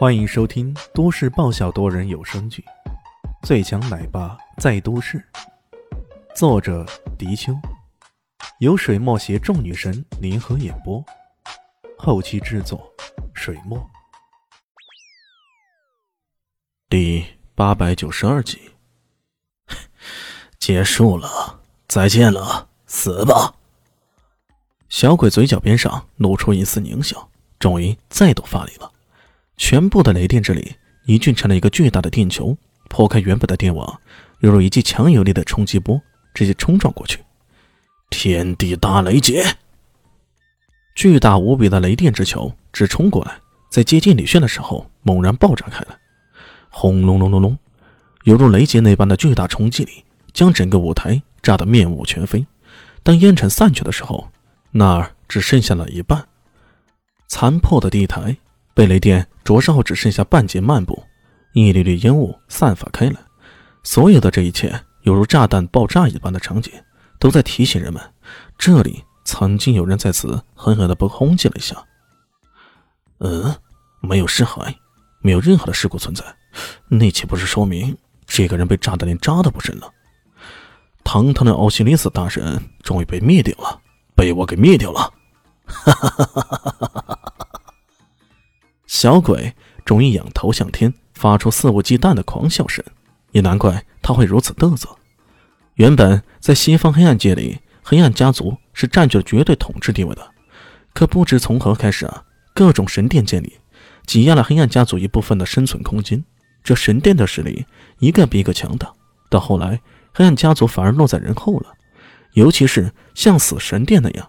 欢迎收听都市爆笑多人有声剧《最强奶爸在都市》，作者：迪秋，由水墨携众女神联合演播，后期制作：水墨。第八百九十二集，结束了，再见了，死吧！小鬼嘴角边上露出一丝狞笑，终于再度发力了。全部的雷电之力凝聚成了一个巨大的电球，破开原本的电网，犹如一记强有力的冲击波，直接冲撞过去。天地大雷劫！巨大无比的雷电之球直冲过来，在接近李炫的时候猛然爆炸开来，轰隆隆隆隆，犹如雷劫那般的巨大冲击力将整个舞台炸得面目全非。当烟尘散去的时候，那儿只剩下了一半，残破的地台被雷电灼烧后，只剩下半截漫步，一缕缕烟雾散发开来。所有的这一切，犹如炸弹爆炸一般的场景，都在提醒人们，这里曾经有人在此狠狠地被轰击了一下。嗯，没有尸骸，没有任何的事故存在，那岂不是说明这个人被炸得连渣都不剩了？堂堂的奥西里斯大神终于被灭掉了。被我给灭掉了！哈哈哈哈哈哈！小鬼终于仰头向天，发出肆无忌惮的狂笑声。也难怪他会如此嘚瑟。原本在西方黑暗界里，黑暗家族是占据了绝对统治地位的。可不知从何开始啊，各种神殿建立，挤压了黑暗家族一部分的生存空间。这神殿的实力一个比一个强大，到后来，黑暗家族反而落在人后了。尤其是像死神殿那样，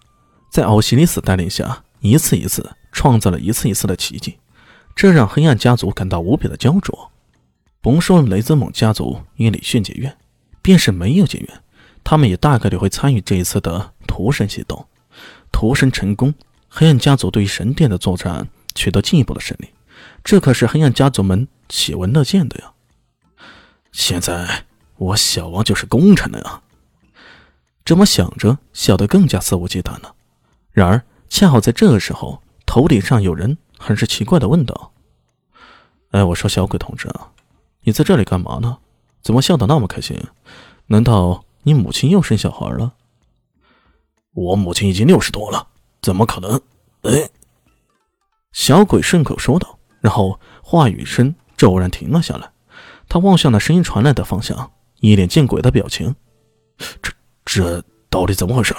在奥西里斯带领下，一次一次创造了一次一次的奇迹，这让黑暗家族感到无比的焦灼。甭说雷泽蒙家族与李迅结怨，便是没有结怨，他们也大概率会参与这一次的屠神行动。屠神成功，黑暗家族对于神殿的作战取得进一步的胜利，这可是黑暗家族们喜闻乐见的呀。现在我小王就是功臣了呀！这么想着，笑得更加肆无忌惮了。然而，恰好在这个时候，头顶上有人很是奇怪的问道：“哎，我说小鬼同志啊，你在这里干嘛呢？怎么笑得那么开心？难道你母亲又生小孩了？”“我母亲已经六十多了，怎么可能？”哎，小鬼顺口说道，然后话语声骤然停了下来。他望向那声音传来的方向，一脸见鬼的表情。这。这到底怎么回事？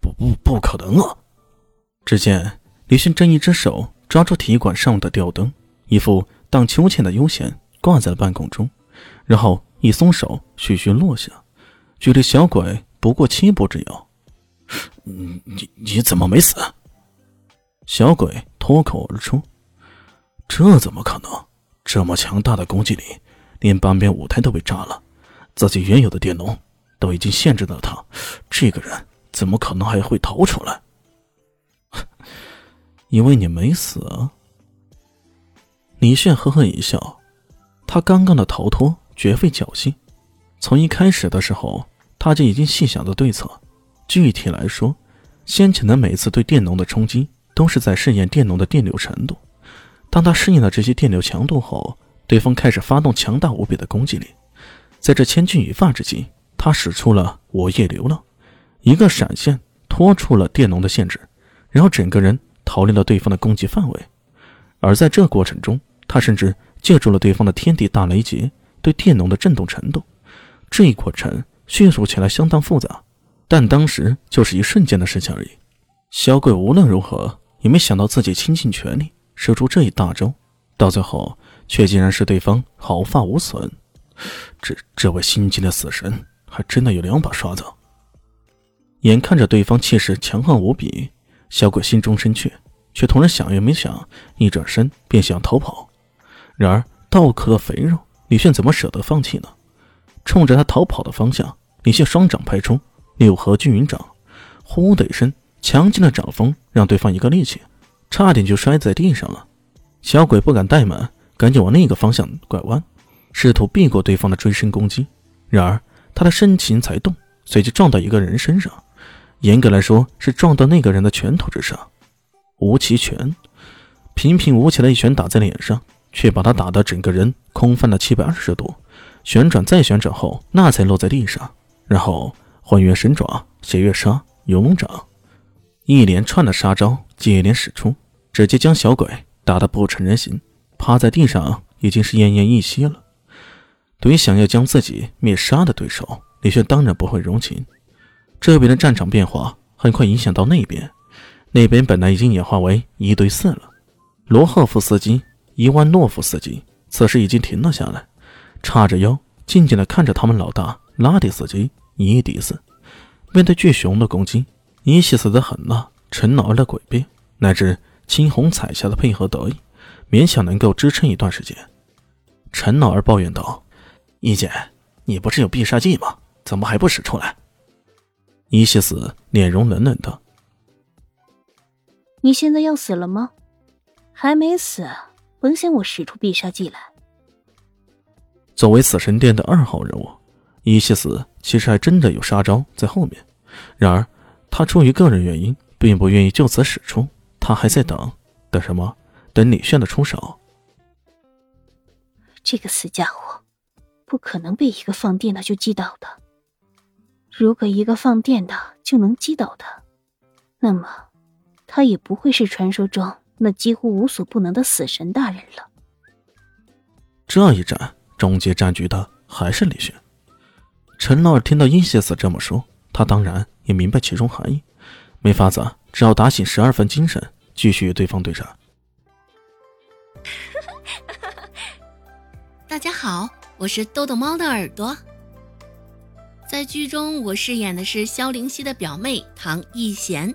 不不不可能啊！只见李迅正一只手抓住体育馆上的吊灯，一副荡秋千的悠闲挂在了半空中，然后一松手，徐徐落下，距离小鬼不过七步之遥。你你你怎么没死？小鬼脱口而出：“这怎么可能？这么强大的攻击力，连半边舞台都被炸了，自己原有的电龙。”都已经限制了他，这个人怎么可能还会逃出来？因为你没死。啊！李炫呵呵一笑，他刚刚的逃脱绝非侥幸。从一开始的时候，他就已经细想的对策。具体来说，先前的每次对电农的冲击，都是在试验电农的电流程度。当他适应了这些电流强度后，对方开始发动强大无比的攻击力。在这千钧一发之际。他使出了我夜流浪，一个闪现脱出了电龙的限制，然后整个人逃离了对方的攻击范围。而在这过程中，他甚至借助了对方的天地大雷劫对电龙的震动程度。这一过程叙述起来相当复杂，但当时就是一瞬间的事情而已。小鬼无论如何也没想到自己倾尽全力使出这一大招，到最后却竟然是对方毫发无损。这这位心机的死神！还真的有两把刷子。眼看着对方气势强悍无比，小鬼心中深怯，却突然想也没想，一转身便想逃跑。然而倒壳的肥肉，李炫怎么舍得放弃呢？冲着他逃跑的方向，李炫双掌拍出六合均匀掌，呼的一声，强劲的掌风让对方一个趔趄，差点就摔在地上了。小鬼不敢怠慢，赶紧往另一个方向拐弯，试图避过对方的追身攻击。然而。他的身形才动，随即撞到一个人身上，严格来说是撞到那个人的拳头之上。无极拳，平平无奇的一拳打在脸上，却把他打得整个人空翻了七百二十度，旋转再旋转后，那才落在地上。然后幻月神爪、血月杀、游龙掌，一连串的杀招接连使出，直接将小鬼打得不成人形，趴在地上已经是奄奄一息了。对于想要将自己灭杀的对手，李轩当然不会容情。这边的战场变化很快影响到那边，那边本来已经演化为一对四了。罗赫夫斯基、伊万诺夫斯基此时已经停了下来，叉着腰，静静地看着他们老大拉蒂斯基、伊迪斯。面对巨熊的攻击，伊西斯的狠辣、陈老二的诡辩，乃至青红彩霞的配合得意，勉强能够支撑一段时间。陈老二抱怨道：“伊姐，你不是有必杀技吗？怎么还不使出来？”伊西斯脸容冷冷的：“你现在要死了吗？”还没死，甭想我使出必杀技来。作为死神殿的二号人物，伊西斯其实还真的有杀招在后面。然而，他出于个人原因，并不愿意就此使出。他还在等，等什么？等李炫的出手。这个死家伙，不可能被一个放电的就击倒的。如果一个放电的就能击倒他，那么他也不会是传说中。那几乎无所不能的死神大人了。这一战终结战局的还是李轩。陈老二听到伊西斯这么说，他当然也明白其中含义，没法子，只好打醒十二分精神，继续与对方对战。大家好，我是豆豆猫的耳朵。在剧中，我饰演的是萧灵溪的表妹唐艺贤。